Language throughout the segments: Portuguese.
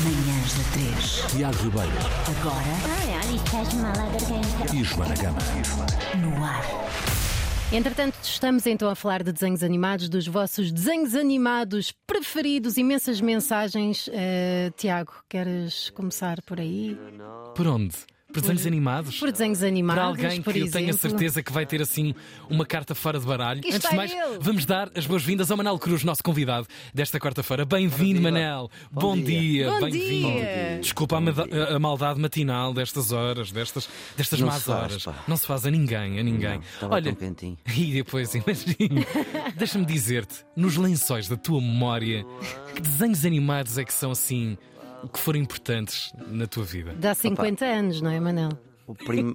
Manhãs da 3. Tiago Ribeiro Agora e Joana Gama. no ar. Entretanto, estamos então a falar de desenhos animados, dos vossos desenhos animados preferidos, imensas mensagens. Eh, Tiago, queres começar por aí? Por onde? Por desenhos animados? Por desenhos animados, Para alguém por que eu exemplo. tenha certeza que vai ter assim uma carta fora de baralho. Isto Antes de mais, ele. vamos dar as boas-vindas ao Manel Cruz, nosso convidado desta quarta-feira. Bem-vindo, Manel. Bom, dia. Bom Bem-vindo. dia. Desculpa a, a maldade matinal destas horas, destas, destas Não más faz, horas. pá. Não se faz a ninguém, a ninguém. Não, Olha, e depois, imagina, deixa-me dizer-te, nos lençóis da tua memória, que desenhos animados é que são assim, que foram importantes na tua vida? Dá 50 anos, não é, Manel? O prim...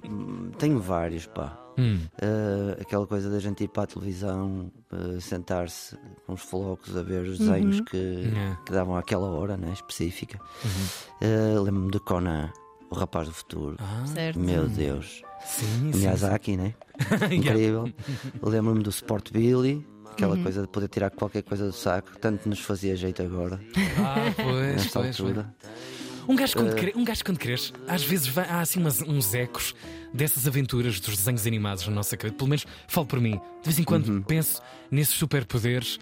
Tenho vários, pá. Hum. Eh, aquela coisa da gente ir para a televisão, eh, sentar-se com os flocos a ver os desenhos que, É. que davam àquela hora né, específica. Uhum. Eh, Lembro-me de Conan, o rapaz do futuro. Ah, Certo. Meu Deus. sim, sim. Miyazaki, né? Incrível. Lembro-me do Sport Billy. Aquela Uhum. coisa de poder tirar qualquer coisa do saco, tanto nos fazia jeito agora, Ah, pois, nesta pois, pois. altura. Um gajo, quando cre... um gajo quando cresce, às vezes vai- há assim umas- uns ecos dessas aventuras dos desenhos animados na nossa cabeça. Pelo menos falo por mim. De vez em quando penso nesses superpoderes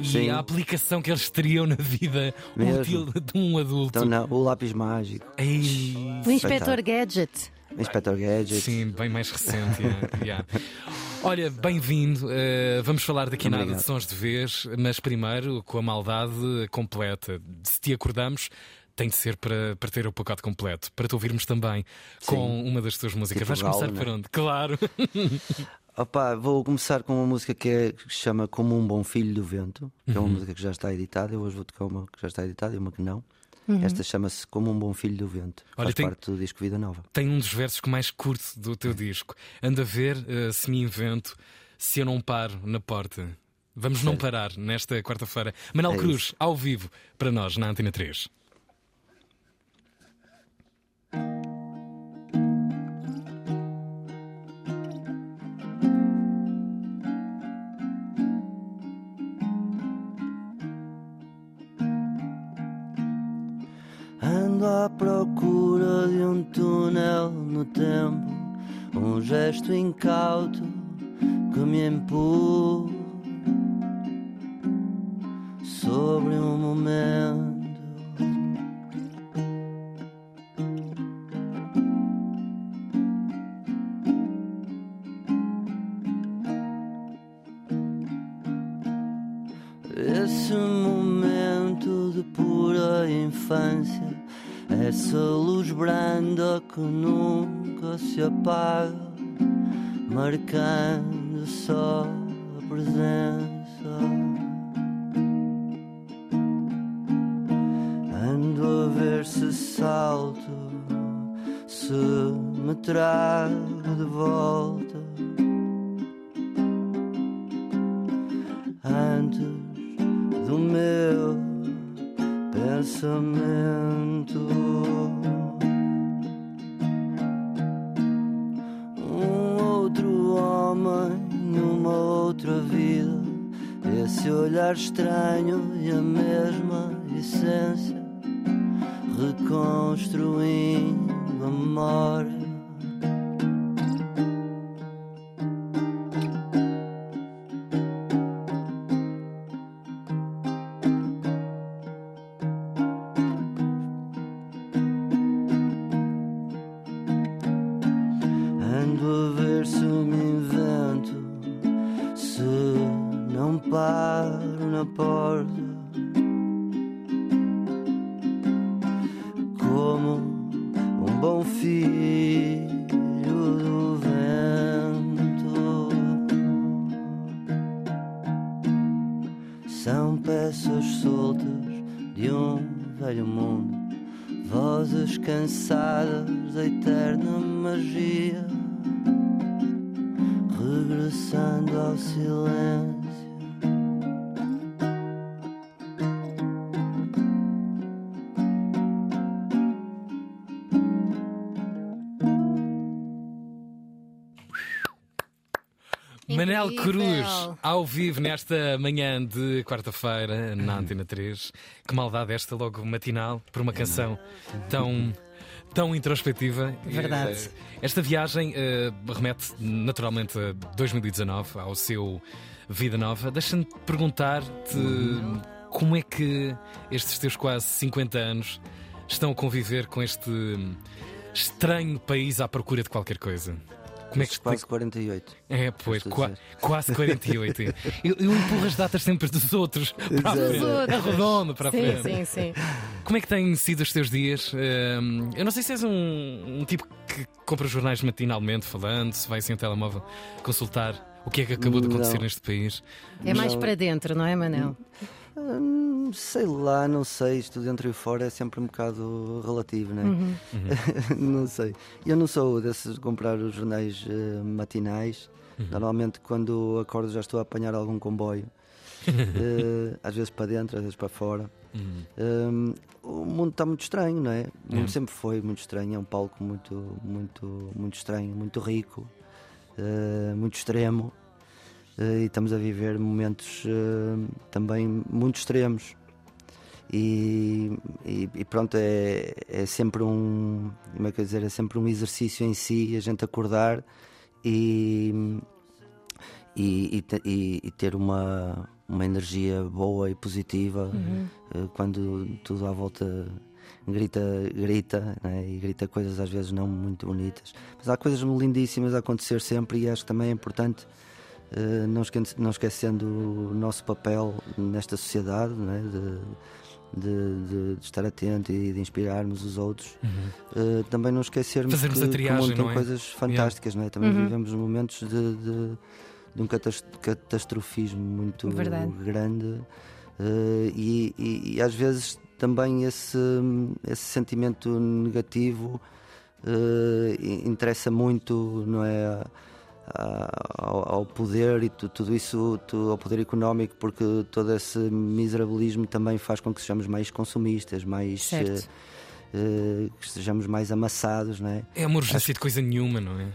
e Sim. a aplicação que eles teriam na vida Mesmo. útil de um adulto. Então, não, o lápis mágico, Ei, O Inspector Gadget. Inspector Gadget. Sim, bem mais recente. yeah, yeah. Olha, bem-vindo. Uh, vamos falar daqui a nada de Obrigado. sons de vez, mas primeiro com a maldade completa. Se te acordamos. Tem de ser para, para ter o pacote completo, para te ouvirmos também com uma das tuas músicas. Tipo Vais começar galo, por né? onde? Claro. Opa, vou começar com uma música que, é, que se chama Como um Bom Filho do Vento, que é uma Uhum. música que já está editada. Eu hoje vou tocar uma que já está editada e uma que não. Esta chama-se Como um Bom Filho do Vento. Olha, Faz tem- parte do disco Vida Nova. Tem um dos versos que mais curto do teu disco. Anda a ver uh, se me invento, se eu não paro na porta. Vamos não parar nesta quarta-feira. Manel É Cruz, isso. ao vivo, para nós, na Antena 3. À procura de um túnel no tempo, um gesto incauto que me empurra sobre um momento. Se apaga, marcando só a presença. Ando a ver se salto, se me trago de volta. antes do meu pensamento. Esse olhar estranho e a mesma essência, reconstruindo a memória. São peças soltas de um velho mundo, vozes cansadas da eterna magia, regressando ao silêncio. Manel. Cruz, ao vivo nesta manhã de quarta-feira na Antena 3. Que maldade esta, logo matinal, por uma canção tão. Tão introspectiva. Verdade. Eh, Esta viagem eh, remete naturalmente a 2019, ao seu Vida Nova. Deixa-me perguntar-te como é que estes teus quase 50 anos estão a conviver com este estranho país à procura de qualquer coisa. Como é que quase 48. é, pois, a qua- quase 48. eu, eu empurro as datas sempre dos outros para a outros. Arredondo para a Sim, frente. sim, sim. Como é que têm sido os teus dias? Hum, eu não sei se és um, um tipo que compra jornais matinalmente falando, se vai sem o telemóvel consultar o que é que acabou de acontecer Não. neste país. É mais Não. para dentro, não é, Manel? Hum, sei lá, não sei. Isto dentro e fora é sempre um bocado relativo, né? Uhum. não sei. Eu não sou desses de comprar os jornais eh, matinais. Normalmente, quando acordo, já estou a apanhar algum comboio. Eh, às vezes para dentro, às vezes para fora. Hum, o mundo está muito estranho, não é? O mundo É. sempre foi muito estranho. É um palco muito, muito, muito estranho, muito rico, eh, muito extremo. Eh, e estamos a viver momentos eh, também muito extremos. E, e- e pronto, é, é sempre um como é que dizer, é sempre um exercício em si, a gente acordar e, e, e te- ter uma, uma energia boa e positiva eh, quando tudo à volta grita, grita né? e grita coisas às vezes não muito bonitas. Mas há coisas lindíssimas a acontecer sempre e acho que também é importante não, esque- não esquecendo o nosso papel nesta sociedade, né? de, de- de- de estar atento e de inspirarmos os outros. Eh, também não esquecermos Fazermos que, a que o triagem, mundo tem não é? coisas fantásticas, não é? também Uhum. vivemos momentos de, de- de um catas- catastrofismo muito Verdade. grande eh, e, e- e às vezes também esse, esse sentimento negativo eh, i- interessa muito, não é? Ao, ao poder e tu- tudo isso, ao poder económico, porque todo esse miserabilismo também faz com que sejamos mais consumistas, mais eh, que estejamos mais amassados, não é? É uma urgência de coisa nenhuma, não é?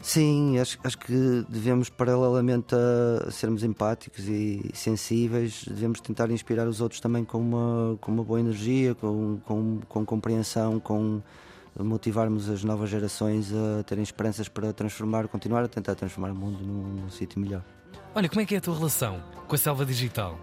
Sim, acho, acho que devemos, paralelamente a sermos empáticos e sensíveis, devemos tentar inspirar os outros também com uma, com uma boa energia, com, com, com compreensão, com motivarmos as novas gerações a terem esperanças para transformar, continuar a tentar transformar o mundo num, num sítio melhor. Olha, como é que é a tua relação com a selva digital?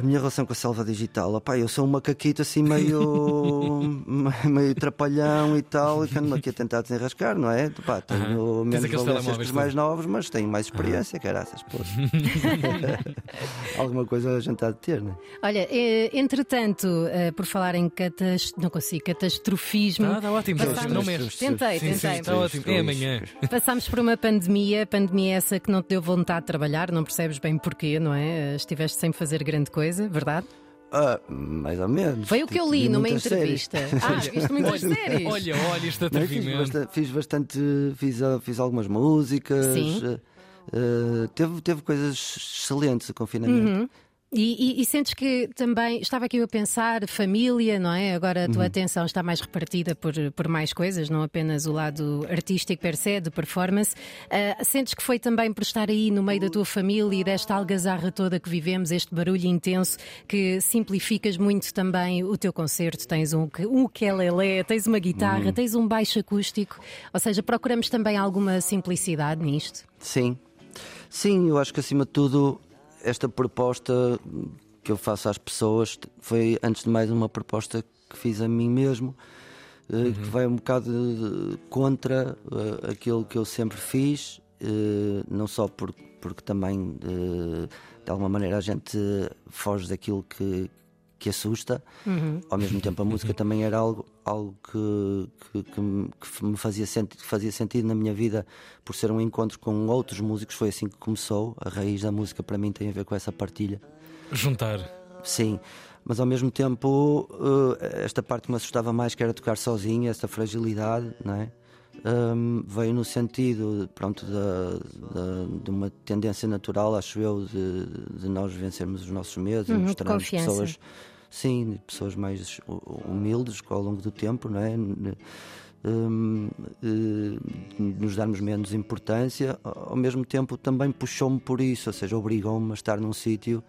A minha relação com a selva digital, opá, eu sou um macaquito assim meio, meio trapalhão e tal, e que ando aqui a tentar desenrascar, não é? Pá, tenho. Tens menos valências que os mais novos, mas tenho mais experiência, caraças, pô. Alguma coisa a gente há de ter, não é? Olha, eh, entretanto, eh, por falar em catas... não consigo, catastrofismo. Está tá ótimo, Passámos- não mexe. Tentei, Sim, sim, tentei. está ótimo. É amanhã. Passámos por uma pandemia, pandemia essa que não te deu vontade de trabalhar, não percebes bem porquê, não é? Estiveste sem fazer grande coisa, verdade? Ah, mais ou menos. Foi o que eu Vi li numa muitas séries. entrevista. Ah, viste muitas séries? Olha, olha este Não, eu fiz, atrevimento. bastante, fiz bastante, fiz, ah, fiz algumas músicas. Sim. ah, teve, teve coisas excelentes o confinamento. Uhum. E, e- e sentes que também, estava aqui eu a pensar, família, não é? Agora a tua atenção está mais repartida por, por mais coisas, não apenas o lado artístico per se, de performance. Ah, sentes que foi também por estar aí no meio da tua família e desta algazarra toda que vivemos, este barulho intenso, que simplificas muito também o teu concerto. Tens um, um ukulele, tens uma guitarra, tens um baixo acústico. Ou seja, procuramos também alguma simplicidade nisto. Sim, sim, eu acho que acima de tudo esta proposta que eu faço às pessoas foi antes de mais uma proposta que fiz a mim mesmo, eh, que vai um bocado contra eh, aquilo que eu sempre fiz, eh, não só por, porque também de alguma maneira a gente foge daquilo que, que assusta, ao mesmo tempo a música também era algo, algo que, que, que me- fazia, senti fazia sentido na minha vida por ser um encontro com outros músicos, foi assim que começou. A raiz da música para mim tem a ver com essa partilha. Juntar. Sim, mas ao mesmo tempo eh, esta parte que me assustava mais que era tocar sozinho, essa fragilidade, não é? Hum, veio no sentido pronto da, da- de uma tendência natural, acho eu, de, de nós vencermos os nossos medos e Uhum, de mostrarmos confiança. pessoas, sim, pessoas mais hu- humildes ao longo do tempo, não é? N- hum, eh, nos darmos menos importância, ao mesmo tempo também puxou-me por isso, ou seja, obrigou-me a estar num sítio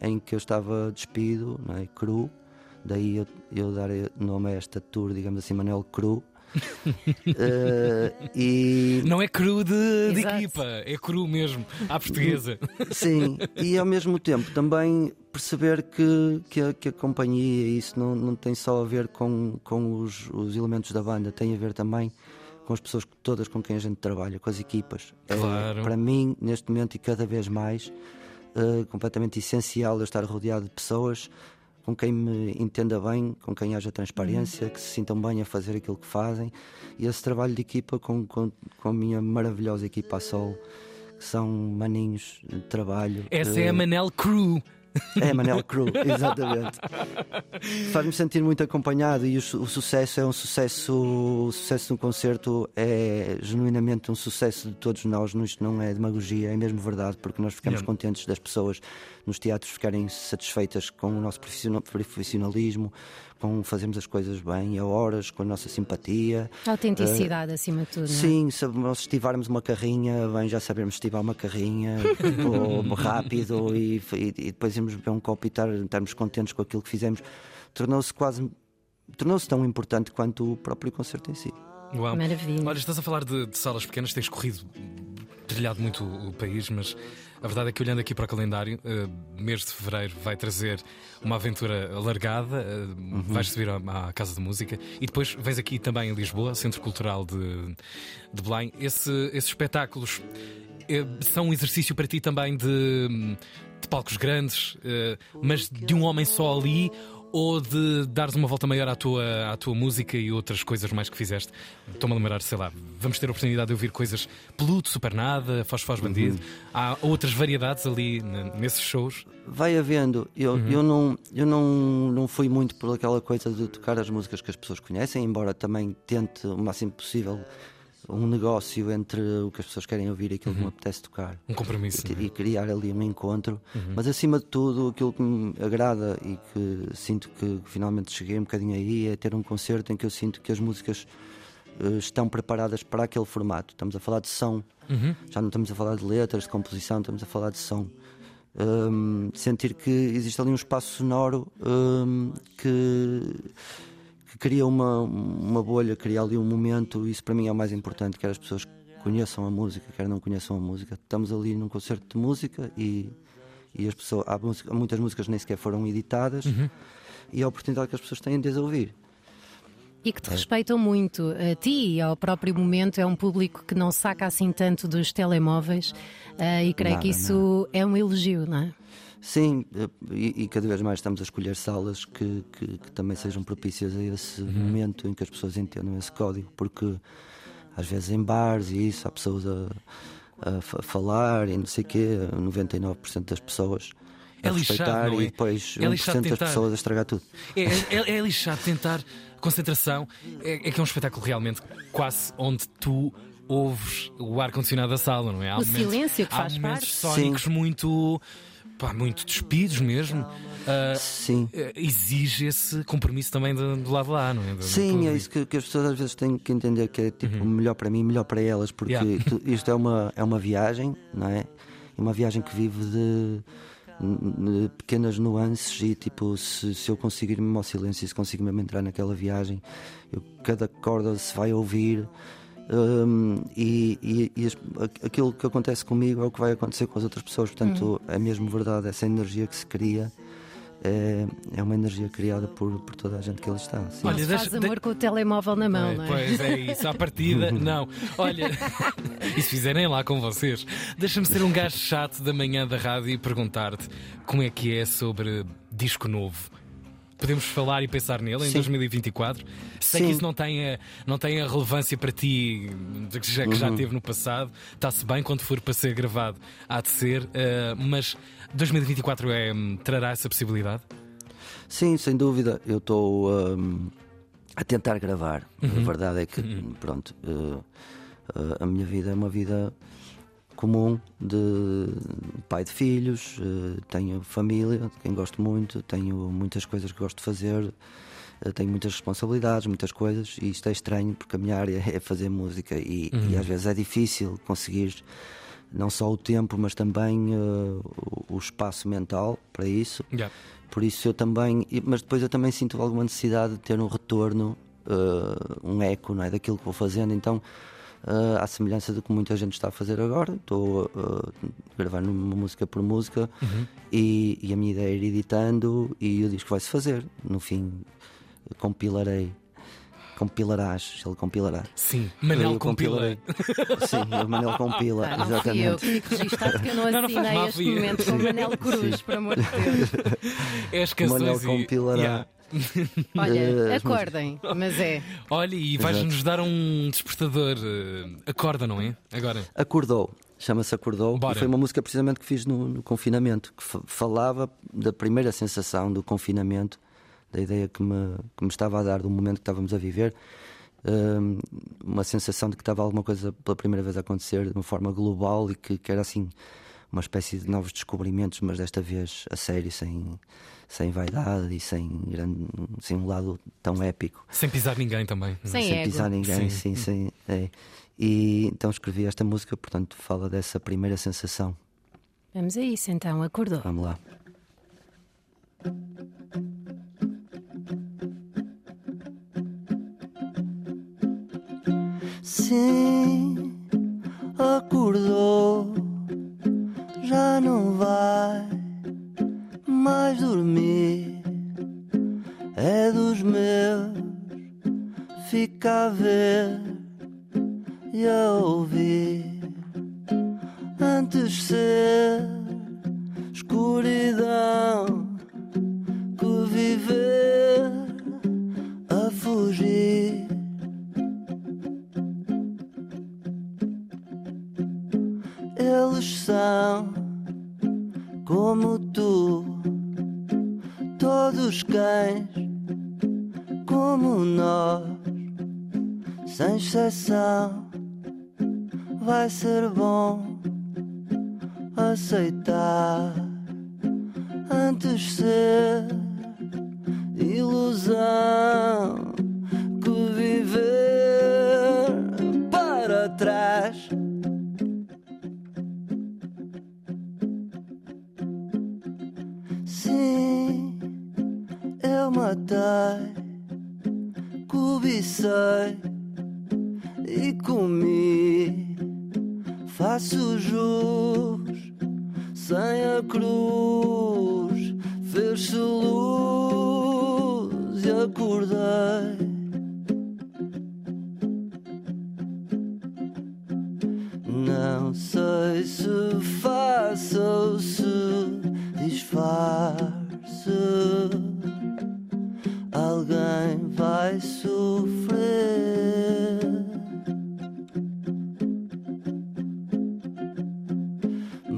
em que eu estava despido, não é? cru, daí eu, eu dar nome a esta tour, digamos assim, Manuel Cru. Uh, e... Não é cru de, de equipa, é cru mesmo, à portuguesa. Sim, e ao mesmo tempo também perceber que, que, a, que a companhia, isso não, não tem só a ver com, com os, os elementos da banda, tem a ver também com as pessoas todas com quem a gente trabalha, com as equipas. É, claro. É, para mim, neste momento e cada vez mais, uh, completamente essencial eu estar rodeado de pessoas com quem me entenda bem, com quem haja transparência, que se sintam bem a fazer aquilo que fazem. E esse trabalho de equipa com, com, com a minha maravilhosa equipa a sol, que são maninhos de trabalho. Essa é a Manel Crew. É Manel Crew, exatamente. Faz-me sentir muito acompanhado e o, o, sucesso é um sucesso. O sucesso de um concerto é genuinamente um sucesso de todos nós. Isto não é demagogia, é mesmo verdade, porque nós ficamos yeah. contentes das pessoas nos teatros ficarem satisfeitas com o nosso profissionalismo, com fazermos as coisas bem, a horas, com a nossa simpatia. A autenticidade uh, acima de tudo. Sim, se nós estivarmos uma carrinha, bem, já sabemos estivar uma carrinha tipo, rápido e, e, e, depois irmos beber um copo e estar, estarmos contentes com aquilo que fizemos. Tornou-se quase tornou-se tão importante quanto o próprio concerto em si. Uau. Maravilha. Olha, estás a falar de, de salas pequenas, tens corrido, trilhado muito o, país, mas a verdade é que olhando aqui para o calendário, uh, mês de fevereiro vai trazer uma aventura alargada, uh, uhum. vais subir à, à, Casa de Música e depois vens aqui também em Lisboa, Centro Cultural de, de Belém. Esse, esses espetáculos uh, são um exercício para ti também de, de palcos grandes, mas de um homem só ali ou de dares uma volta maior à tua, à tua música e outras coisas mais que fizeste? Estou-me a lembrar, sei lá, vamos ter a oportunidade de ouvir coisas Pluto, Supernada, Foz Foz Bandido. Uhum. Há outras variedades ali nesses shows? Vai havendo. Eu, uhum. eu, não, eu não, não fui muito por aquela coisa de tocar as músicas que as pessoas conhecem, embora também tente o máximo possível um negócio entre o que as pessoas querem ouvir e aquilo uhum. que me uhum. apetece tocar. Um compromisso. E, e criar ali um encontro. Uhum. Mas acima de tudo, aquilo que me agrada e que sinto que finalmente cheguei um bocadinho aí é ter um concerto em que eu sinto que as músicas uh, estão preparadas para aquele formato. Estamos a falar de som, uhum. já não estamos a falar de letras, de composição, estamos a falar de som. Um, sentir que existe ali um espaço sonoro um, que que cria uma, uma bolha, cria ali um momento, isso para mim é o mais importante, quer as pessoas conheçam a música, quer não conheçam a música. Estamos ali num concerto de música e, e as pessoas, há música, muitas músicas nem sequer foram editadas uhum. e a oportunidade que as pessoas têm de as ouvir. E que te é. respeitam muito a ti e ao próprio momento. É um público que não saca assim tanto dos telemóveis uh, e creio Nada, que isso não. é um elogio, não é? Sim, eh, e, e, cada vez mais estamos a escolher salas que, que, que também sejam propícias a esse uhum. momento em que as pessoas entendam esse código, porque às vezes em bares e isso há pessoas a, a falar e não sei o quê, 99% das pessoas a é respeitar lixado, é? e depois é 1% tentar... das pessoas a estragar tudo. É, é, é lixado tentar concentração, é, é que é um espetáculo realmente quase onde tu ouves o ar-condicionado da sala, não é? Há o momentos, silêncio que faz há momentos parte. sónicos Sim. muito pá, muito despidos mesmo. Uh, Sim. Uh, exige esse compromisso também do, do lado lá, não é? Do, Sim, é isso que, que, as pessoas às vezes têm que entender que é tipo uhum. melhor para mim, melhor para elas, porque yeah. isto é uma, é uma viagem, não é? É uma viagem que vive de, pequenas nuances e tipo, se, se eu conseguir me ao silêncio, se conseguir mesmo entrar naquela viagem, eu, cada corda se vai ouvir. Um, e, e, e, aquilo que acontece comigo é o que vai acontecer com as outras pessoas. Portanto, uhum. é mesmo verdade, essa energia que se cria. É, é uma energia criada por, por toda a gente que ali está. Sim. Olha, deixa, faz amor de... com o telemóvel na mão, é, não é? Pois é isso, à partida, não. Olha, e se fizerem lá com vocês, deixa-me ser um gajo chato da manhã da rádio e perguntar-te como é que é sobre disco novo podemos falar e pensar nele em Sim. 2024. Sei Sim. que isso não tem, a, não tem a relevância para ti que já, que já uhum. teve no passado. Está-se bem quando for para ser gravado, há de ser. Uh, mas 2024 é, trará essa possibilidade? Sim, sem dúvida. Eu estou um, a tentar gravar. Uhum. A verdade é que, uhum. pronto, uh, uh, a minha vida é uma vida comum de pai de filhos, eh, tenho família, de quem gosto muito, tenho muitas coisas que gosto de fazer Eu tenho muitas responsabilidades, muitas coisas, e isto é estranho porque a minha área é fazer música e, Uhum. e às vezes é difícil conseguir não só o tempo, mas também uh, o- espaço mental para isso. Yeah. Por isso eu também, mas depois eu também sinto alguma necessidade de ter um retorno, uh, um eco não é, daquilo que vou fazendo. Então, uh, à semelhança do que muita gente está a fazer agora, estou uh, gravando uma música por música e, e a minha ideia é ir editando e o disco vai-se fazer. No fim, compilarei. Compilarás, ele compilará. Sim, Manel compila. compilarei. Sim, o Manel compila, Ah, não fui eu exatamente. que que eu não Não, não assinei mal, este momento com o Manel Cruz, por amor de Deus. É as O canções Manel compilará. Yeah. Olha, Eh, acordem, mas é. Olha, e vais-nos dar um despertador. eh, acorda, não é? Agora. Acordou, chama-se Acordou. Bora. E foi uma música precisamente que fiz no, no confinamento, que fa- falava da primeira sensação do confinamento, da ideia que me, que me estava a dar do momento que estávamos a viver. Hum, uma sensação de que estava alguma coisa pela primeira vez a acontecer de uma forma global e que, que era assim uma espécie de novos descobrimentos, mas desta vez a sério, sem, sem vaidade e sem, grande, sem um lado tão épico Sem pisar ninguém também. Sem sem ego. pisar ninguém, Sim. sim, sim. é. E então escrevi esta música, portanto, fala dessa primeira sensação. Vamos a isso então, acordou. Vamos lá. Sim, como tu, todos cães como nós, sem exceção. Vai ser bom aceitar antes ser ilusão eu matei, cobicei e comi. Faço jus sem a cruz, fez-se luz e acordei.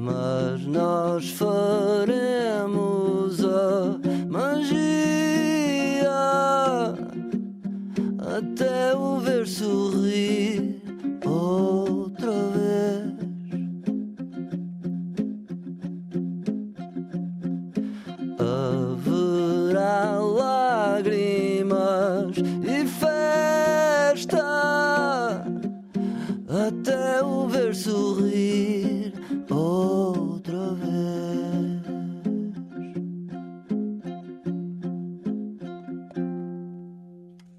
Mas nós faremos a magia até o ver sorrir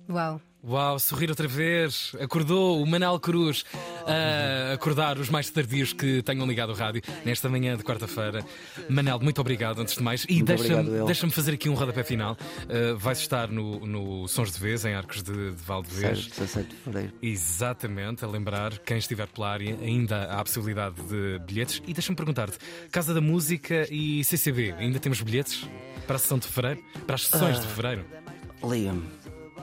Uau. Uau, sorrir outra vez. Acordou o Manel Cruz a acordar os mais tardios que tenham ligado o rádio nesta manhã de quarta-feira. Manel, muito obrigado antes de mais. E Muito deixa-me deixa fazer aqui um rodapé final. Uh, vais estar no, no Sons de Vez, em Arcos de, de Valdevez. Certo, 17 de fevereiro. Exatamente, a lembrar, quem estiver pela área, ainda há a possibilidade de bilhetes. E deixa-me perguntar-te: Casa da Música e CCB, ainda temos bilhetes para a sessão de fevereiro? Para as sessões Ah. de fevereiro? Liga-me.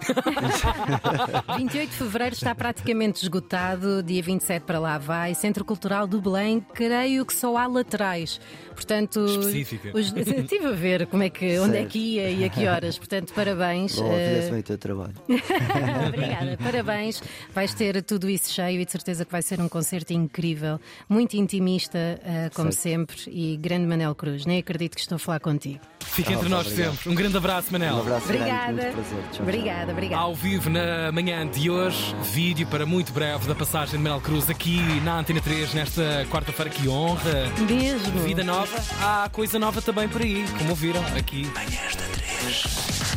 28 de fevereiro está praticamente esgotado, dia 27 para lá vai. Centro Cultural do Belém, creio que só há laterais. Portanto, Específica. os- estive a ver como é que, onde é que ia e a que horas. Portanto, parabéns. Bom, fizesse bem o teu trabalho. Obrigada, parabéns. Vais ter tudo isso cheio e de certeza que vai ser um concerto incrível, muito intimista, eh, como Certo. sempre, e grande Manel Cruz. Nem acredito que estou a falar contigo. Fica entre Ah, nós obrigado. sempre. Um grande abraço, Manel. Um abraço grande, Obrigada. muito prazer. Tchau, tchau. Obrigada, obrigada. Ao vivo na manhã de hoje, vídeo para muito breve da passagem de Manel Cruz aqui na Antena 3 nesta quarta-feira. Que honra! Mesmo. Vida nova, há coisa nova também por aí, como ouviram aqui. Manhãs da 3.